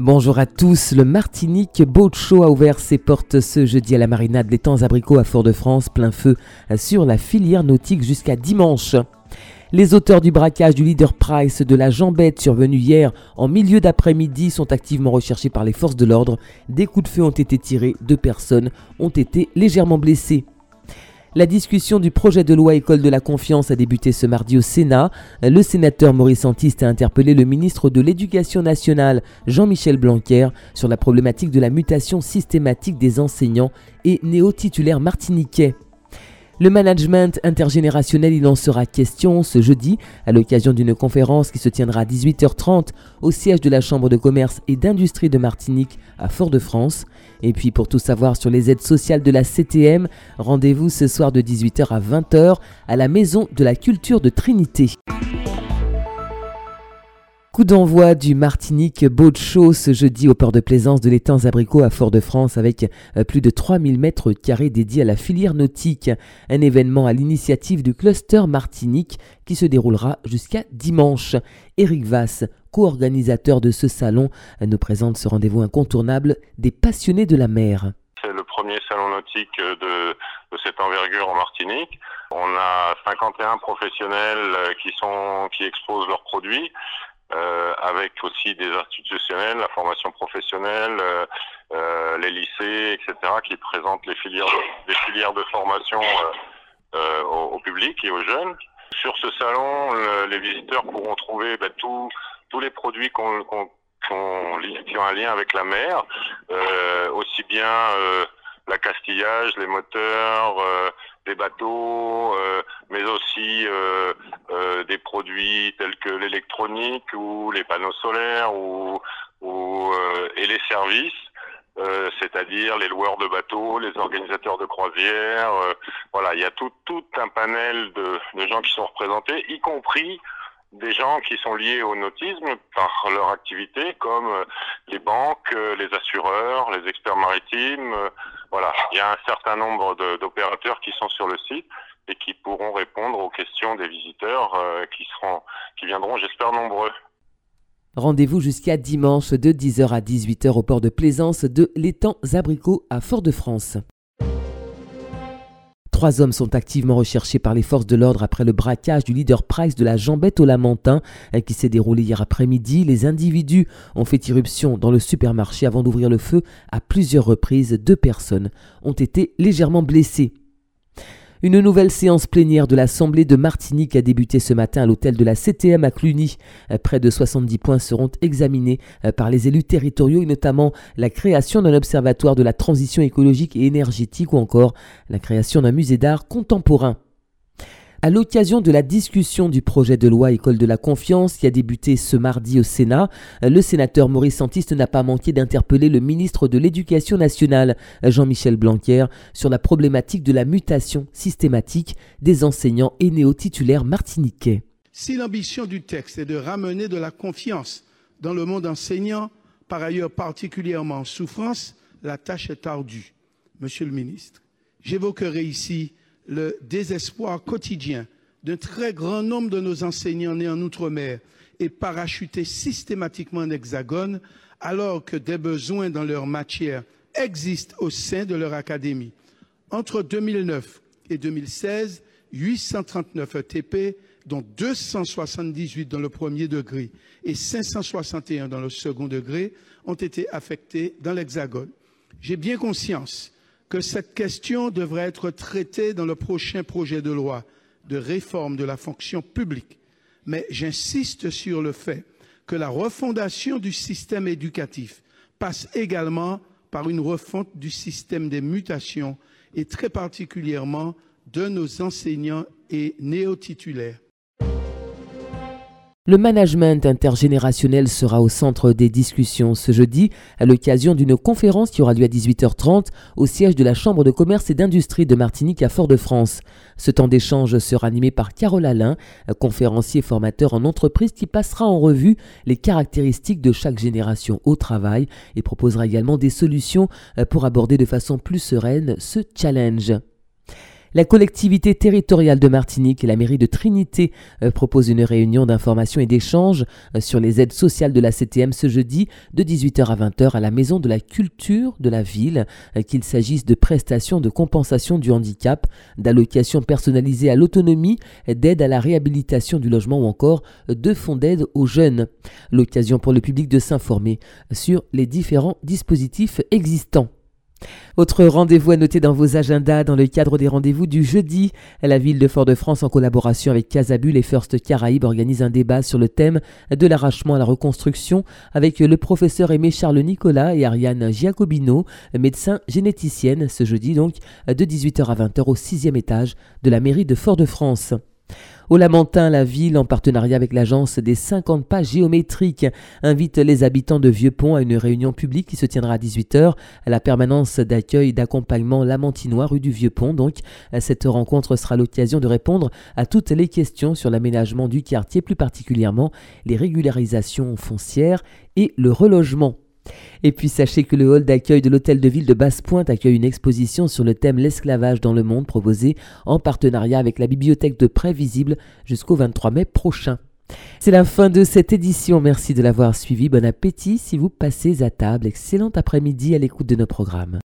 Bonjour à tous, le Martinique Boat Show a ouvert ses portes ce jeudi à la marinade Les Temps Abricots à Fort-de-France, plein feu sur la filière nautique jusqu'à dimanche. Les auteurs du braquage du leader Price de la Jambette survenu hier en milieu d'après-midi sont activement recherchés par les forces de l'ordre. Des coups de feu ont été tirés, deux personnes ont été légèrement blessées. La discussion du projet de loi École de la confiance a débuté ce mardi au Sénat. Le sénateur Maurice Antiste a interpellé le ministre de l'Éducation nationale, Jean-Michel Blanquer, sur la problématique de la mutation systématique des enseignants et néo-titulaires martiniquais. Le management intergénérationnel, il en sera question ce jeudi à l'occasion d'une conférence qui se tiendra à 18h30 au siège de la Chambre de commerce et d'industrie de Martinique à Fort-de-France. Et puis pour tout savoir sur les aides sociales de la CTM, rendez-vous ce soir de 18h à 20h à la Maison de la Culture de Trinité. Coup d'envoi du Martinique Boat Show ce jeudi au port de plaisance de l'étang Abricot à Fort-de-France avec euh, plus de 3000 mètres carrés dédiés à la filière nautique. Un événement à l'initiative du cluster Martinique qui se déroulera jusqu'à dimanche. Eric Vass, co-organisateur de ce salon, nous présente ce rendez-vous incontournable des passionnés de la mer. C'est le premier salon nautique de, de cette envergure en Martinique. On a 51 professionnels euh, qui exposent leurs produits euh, avec aussi des institutionnels, la formation professionnelle, euh, euh, les lycées, etc., qui présentent les filières, de, formation au, public et aux jeunes. Sur ce salon, le, les visiteurs pourront trouver ben, tous les produits qui ont un lien avec la mer, aussi bien l'accastillage, les moteurs, euh, les bateaux, euh, mais aussi euh, des produits tels que l'électronique ou les panneaux solaires ou, ou et les services. Euh, c'est-à-dire les loueurs de bateaux, les organisateurs de croisières. Euh, voilà, il y a tout, tout un panel de, de, gens qui sont représentés, y compris des gens qui sont liés au nautisme par leur activité, comme euh, les banques, euh, les assureurs, les experts maritimes. Euh, voilà, il y a un certain nombre d'opérateurs qui sont sur le site et qui pourront répondre aux questions des visiteurs qui seront, qui viendront, j'espère, nombreux. Rendez-vous jusqu'à dimanche de 10h à 18h au port de plaisance de l'étang Zabricot à Fort-de-France. Trois hommes sont activement recherchés par les forces de l'ordre après le braquage du leader Price de la Jambette au Lamentin euh, qui s'est déroulé hier après-midi. Les individus ont fait irruption dans le supermarché avant d'ouvrir le feu à plusieurs reprises. Deux personnes ont été légèrement blessées. Une nouvelle séance plénière de l'Assemblée de Martinique a débuté ce matin à l'hôtel de la CTM à Cluny. Près de 70 points seront examinés euh, par les élus territoriaux et notamment la création d'un observatoire de la transition écologique et énergétique ou encore la création d'un musée d'art contemporain. À l'occasion de la discussion du projet de loi École de la confiance qui a débuté ce mardi au Sénat, le sénateur Maurice Santiste n'a pas manqué d'interpeller le ministre de l'Éducation nationale, Jean-Michel Blanquer, sur la problématique de la mutation systématique des enseignants et néo-titulaires martiniquais. Si l'ambition du texte est de ramener de la confiance dans le monde enseignant, par ailleurs particulièrement en souffrance, la tâche est ardue. Monsieur le ministre, j'évoquerai ici le désespoir quotidien d'un très grand nombre de nos enseignants nés en Outre-mer et parachutés systématiquement en Hexagone, alors que des besoins dans leur matière existent au sein de leur académie. Entre 2009 et 2016, 839 ETP, dont 278 dans le premier degré et 561 dans le second degré, ont été affectés dans l'Hexagone. J'ai bien conscience que cette question devrait être traitée dans le prochain projet de loi de réforme de la fonction publique. Mais j'insiste sur le fait que la refondation du système éducatif passe également par une refonte du système des mutations et très particulièrement de nos enseignants et néo-titulaires. Le management intergénérationnel sera au centre des discussions ce jeudi à l'occasion d'une conférence qui aura lieu à 18h30 au siège de la Chambre de commerce et d'industrie de Martinique à Fort-de-France. Ce temps d'échange sera animé par Carole Alain, conférencier formateur en entreprise qui passera en revue les caractéristiques de chaque génération au travail et proposera également des solutions pour aborder de façon plus sereine ce challenge. La collectivité territoriale de Martinique et la mairie de Trinité euh, proposent une réunion d'information et d'échange euh, sur les aides sociales de la CTM ce jeudi de 18h à 20h à la Maison de la Culture de la ville, euh, qu'il s'agisse de prestations de compensation du handicap, d'allocations personnalisées à l'autonomie, d'aide à la réhabilitation du logement ou encore de fonds d'aide aux jeunes. L'occasion pour le public de s'informer sur les différents dispositifs existants. Autre rendez-vous à noter dans vos agendas dans le cadre des rendez-vous du jeudi. La ville de Fort-de-France, en collaboration avec Casabul et First Caraïbes, organise un débat sur le thème de l'arrachement à la reconstruction avec le professeur Aimé Charles Nicolas et Ariane Giacobino, médecin généticienne, ce jeudi donc de 18h à 20h au sixième étage de la mairie de Fort-de-France. Au Lamentin, la ville, en partenariat avec l'agence des 50 pas géométriques, invite les habitants de Vieux-Pont à une réunion publique qui se tiendra à 18h à la permanence d'accueil d'accompagnement Lamantinois rue du Vieux-Pont. Donc, cette rencontre sera l'occasion de répondre à toutes les questions sur l'aménagement du quartier, plus particulièrement les régularisations foncières et le relogement. Et puis sachez que le hall d'accueil de l'hôtel de ville de Basse-Pointe accueille une exposition sur le thème l'esclavage dans le monde proposée en partenariat avec la bibliothèque de Prévisible jusqu'au 23 mai prochain. C'est la fin de cette édition, merci de l'avoir suivi, bon appétit si vous passez à table, excellent après-midi à l'écoute de nos programmes.